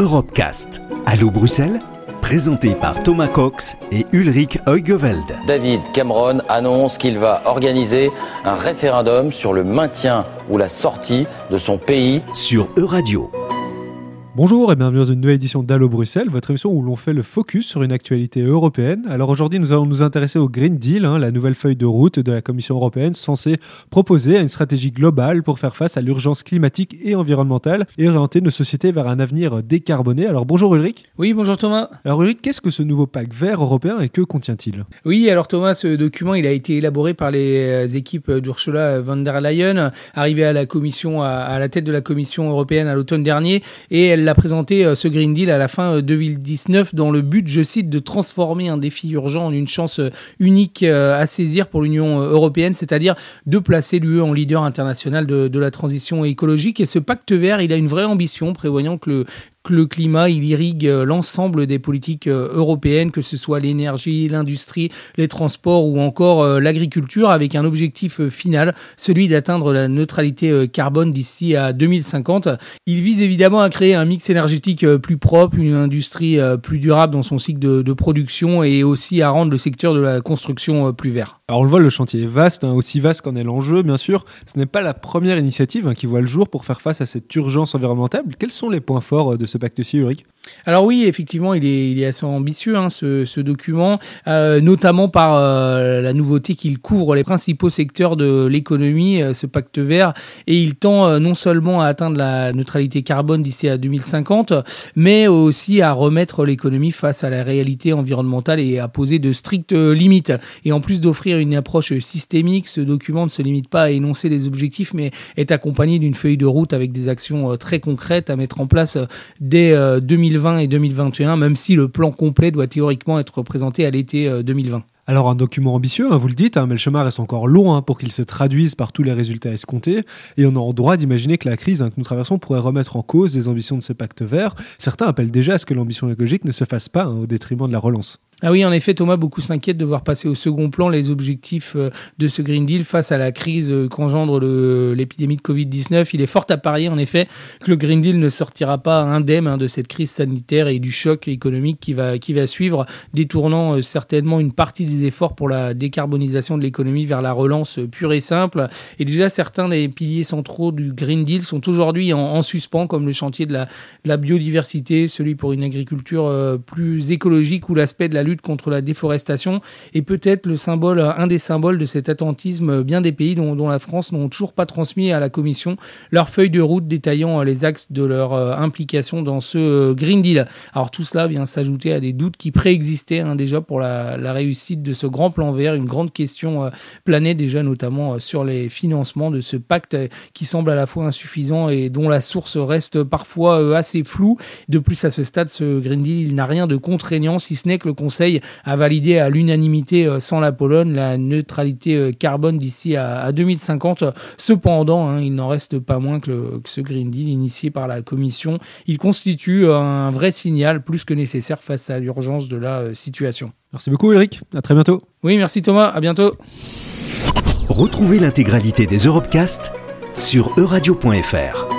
Europecast. Allô Bruxelles? Présenté par Thomas Cox et Ulrich Heugeveld. David Cameron annonce qu'il va organiser un référendum sur le maintien ou la sortie de son pays sur Euradio. Bonjour et bienvenue dans une nouvelle édition d'Allo Bruxelles, votre émission où l'on fait le focus sur une actualité européenne. Alors aujourd'hui, nous allons nous intéresser au Green Deal, hein, la nouvelle feuille de route de la Commission européenne censée proposer une stratégie globale pour faire face à l'urgence climatique et environnementale et orienter nos sociétés vers un avenir décarboné. Alors bonjour Ulrich. Oui, bonjour Thomas. Alors Ulrich, qu'est-ce que ce nouveau pacte vert européen et que contient-il? Oui, alors Thomas, ce document, il a été élaboré par les équipes d'Ursula von der Leyen, arrivée à la commission, à, la tête de la Commission européenne à l'automne dernier, et elle l'a présenté euh, ce Green Deal à la fin 2019 euh, dans le but, je cite, de transformer un défi urgent en une chance euh, unique à saisir pour l'Union européenne, c'est-à-dire de placer l'UE en leader international de, de, la transition écologique. Et ce pacte vert, il a une vraie ambition, prévoyant que le, que le climat, il irrigue euh, l'ensemble des politiques euh, européennes, que ce soit l'énergie, l'industrie, les transports ou encore euh, l'agriculture, avec un objectif final, celui d'atteindre la neutralité carbone d'ici à 2050. Il vise évidemment à créer un mix énergétique plus propre, une industrie plus durable dans son cycle de, production et aussi à rendre le secteur de la construction plus vert. Alors on le voit, le chantier est vaste, hein, aussi vaste qu'en est l'enjeu, bien sûr. Ce n'est pas la première initiative hein, qui voit le jour pour faire face à cette urgence environnementale. Quels sont les points forts de ce pacte-ci, Ulrich? Alors oui, effectivement, il est, assez ambitieux hein, ce, ce, document, euh, notamment par euh, la nouveauté qu'il couvre les principaux secteurs de l'économie, euh, ce pacte vert, et il tend non seulement à atteindre la neutralité carbone d'ici à 2050, mais aussi à remettre l'économie face à la réalité environnementale et à poser de strictes limites. Et en plus d'offrir une approche systémique, ce document ne se limite pas à énoncer des objectifs, mais est accompagné d'une feuille de route avec des actions très concrètes à mettre en place dès 2020 et 2021, même si le plan complet doit théoriquement être présenté à l'été 2020. Euh, Alors un document ambitieux, hein, vous le dites, hein, mais le chemin reste encore long hein, pour qu'il se traduise par tous les résultats escomptés, et on a en droit d'imaginer que la crise que nous traversons pourrait remettre en cause les ambitions de ce pacte vert. Certains appellent déjà à ce que l'ambition écologique ne se fasse pas au détriment de la relance. Ah oui, en effet, Thomas, beaucoup s'inquiètent de voir passer au second plan les objectifs euh, de ce Green Deal face à la crise euh, qu'engendre l'épidémie de Covid-19. Il est fort à parier, en effet, que le Green Deal ne sortira pas indemne hein, de cette crise sanitaire et du choc économique qui va, qui va suivre, détournant euh, certainement une partie des efforts pour la décarbonisation de l'économie vers la relance pure et simple. Et déjà, certains des piliers centraux du Green Deal sont aujourd'hui en, suspens, comme le chantier de la, de la biodiversité, celui pour une agriculture plus écologique ou l'aspect de la lutte contre la déforestation et peut-être le symbole, un des symboles de cet attentisme bien des pays dont, la France n'ont toujours pas transmis à la Commission leur feuille de route détaillant les axes de leur euh, implication dans ce euh, Green Deal. Alors tout cela vient s'ajouter à des doutes qui préexistaient hein, déjà pour la, réussite de ce grand plan vert, une grande question euh, planait déjà notamment sur les financements de ce pacte qui semble à la fois insuffisant et dont la source reste parfois assez floue. De plus à ce stade, ce Green Deal, n'a rien de contraignant si ce n'est que le Conseil a validé à l'unanimité euh, sans la Pologne la neutralité euh, carbone d'ici à, 2050. Cependant, hein, il n'en reste pas moins que, ce Green Deal initié par la Commission, il constitue un vrai signal plus que nécessaire face à l'urgence de la euh, situation. Merci beaucoup Eric, à très bientôt. Oui, merci Thomas, à bientôt. Retrouvez l'intégralité des Europecast sur euradio.fr.